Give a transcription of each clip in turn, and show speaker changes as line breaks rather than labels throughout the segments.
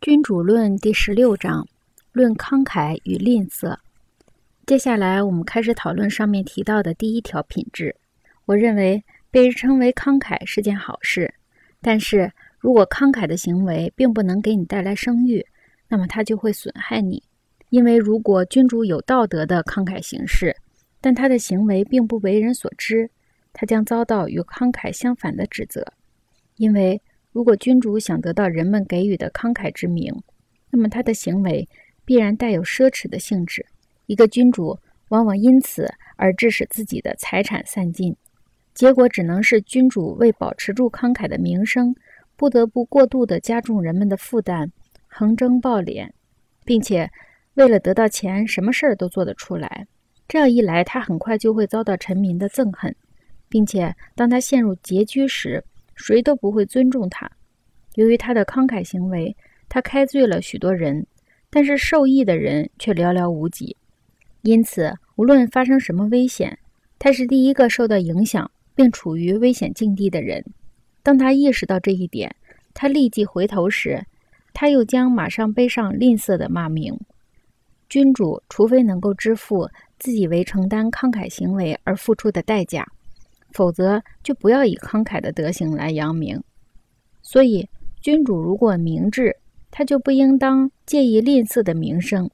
君主论第十六章：论慷慨与吝啬。接下来，我们开始讨论上面提到的第一条品质。我认为被称为慷慨是件好事，但是如果慷慨的行为并不能给你带来声誉，那么它就会损害你。因为如果君主有道德的慷慨行事，但他的行为并不为人所知，他将遭到与慷慨相反的指责。因为如果君主想得到人们给予的慷慨之名，那么他的行为必然带有奢侈的性质。一个君主往往因此而致使自己的财产散尽，结果只能是君主为保持住慷慨的名声，不得不过度地加重人们的负担，横征暴敛，并且为了得到钱，什么事儿都做得出来。这样一来，他很快就会遭到臣民的憎恨，并且当他陷入拮据时，谁都不会尊重他。由于他的慷慨行为，他开罪了许多人，但是受益的人却寥寥无几。因此，无论发生什么危险，他是第一个受到影响并处于危险境地的人。当他意识到这一点，他立即回头时，他又将马上背上吝啬的骂名。君主除非能够支付自己为承担慷慨行为而付出的代价。否则，就不要以慷慨的德行来扬名。所以，君主如果明智，他就不应当介意吝啬的名声，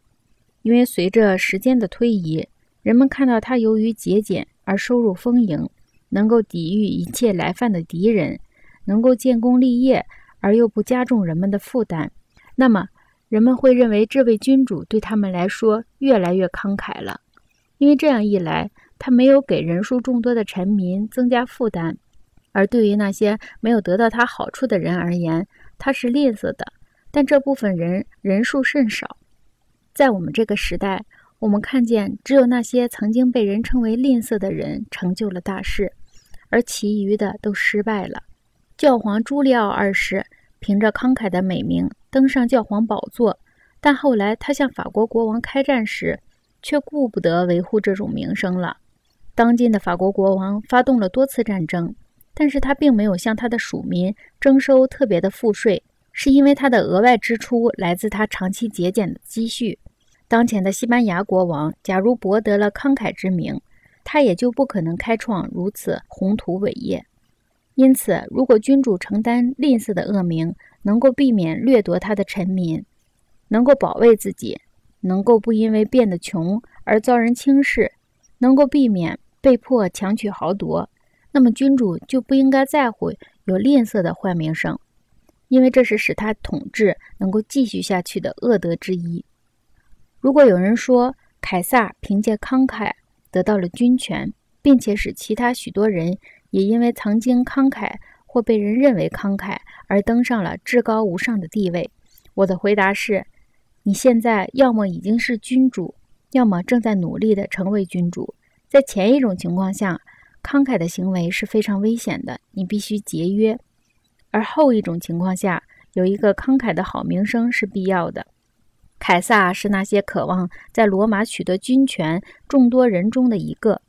因为随着时间的推移，人们看到他由于节俭而收入丰盈，能够抵御一切来犯的敌人，能够建功立业而又不加重人们的负担，那么人们会认为这位君主对他们来说越来越慷慨了。因为这样一来。他没有给人数众多的臣民增加负担，而对于那些没有得到他好处的人而言，他是吝啬的。但这部分人人数甚少。在我们这个时代，我们看见只有那些曾经被人称为吝啬的人成就了大事，而其余的都失败了。教皇朱利奥二世凭着慷慨的美名登上教皇宝座，但后来他向法国国王开战时，却顾不得维护这种名声了。当今的法国国王发动了多次战争，但是他并没有向他的属民征收特别的赋税，是因为他的额外支出来自他长期节俭的积蓄。当前的西班牙国王假如博得了慷慨之名，他也就不可能开创如此宏图伟业。因此，如果君主承担吝啬的恶名，能够避免掠夺他的臣民，能够保卫自己，能够不因为变得穷而遭人轻视，能够避免。被迫强取豪夺，那么君主就不应该在乎有吝啬的坏名声，因为这是使他统治能够继续下去的恶德之一。如果有人说凯撒凭借慷慨得到了军权，并且使其他许多人也因为曾经慷慨或被人认为慷慨而登上了至高无上的地位，我的回答是：你现在要么已经是君主，要么正在努力地成为君主。在前一种情况下，慷慨的行为是非常危险的，你必须节约；而后一种情况下，有一个慷慨的好名声是必要的。凯撒是那些渴望在罗马取得军权众多人中的一个，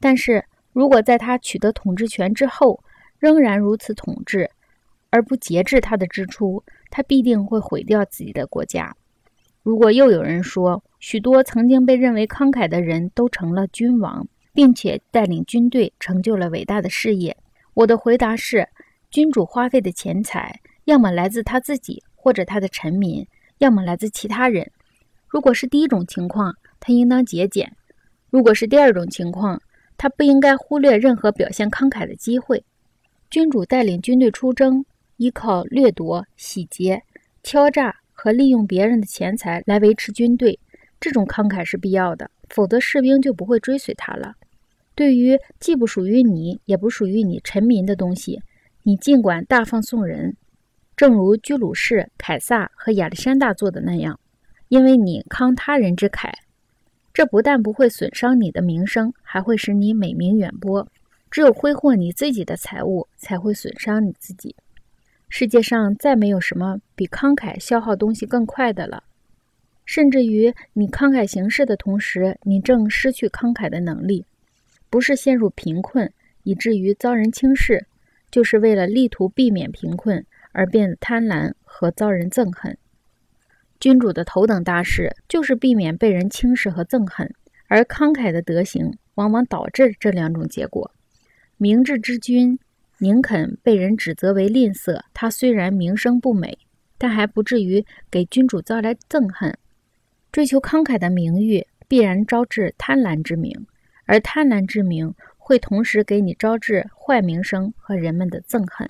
但是如果在他取得统治权之后仍然如此统治，而不节制他的支出，他必定会毁掉自己的国家。如果又有人说，许多曾经被认为慷慨的人都成了君王，并且带领军队成就了伟大的事业，我的回答是：君主花费的钱财，要么来自他自己或者他的臣民，要么来自其他人。如果是第一种情况，他应当节俭；如果是第二种情况，他不应该忽略任何表现慷慨的机会。君主带领军队出征，依靠掠夺、洗劫、敲诈。和利用别人的钱财来维持军队，这种慷慨是必要的，否则士兵就不会追随他了。对于既不属于你也不属于你臣民的东西，你尽管大方送人，正如居鲁士、凯撒和亚历山大做的那样，因为你慷他人之慨，这不但不会损伤你的名声，还会使你美名远播。只有挥霍你自己的财物，才会损伤你自己。世界上再没有什么比慷慨消耗东西更快的了。甚至于你慷慨行事的同时，你正失去慷慨的能力，不是陷入贫困以至于遭人轻视，就是为了力图避免贫困而变得贪婪和遭人憎恨。君主的头等大事就是避免被人轻视和憎恨，而慷慨的德行往往导致这两种结果。明智之君宁肯被人指责为吝啬，他虽然名声不美，但还不至于给君主招来憎恨。追求慷慨的名誉，必然招致贪婪之名，而贪婪之名会同时给你招致坏名声和人们的憎恨。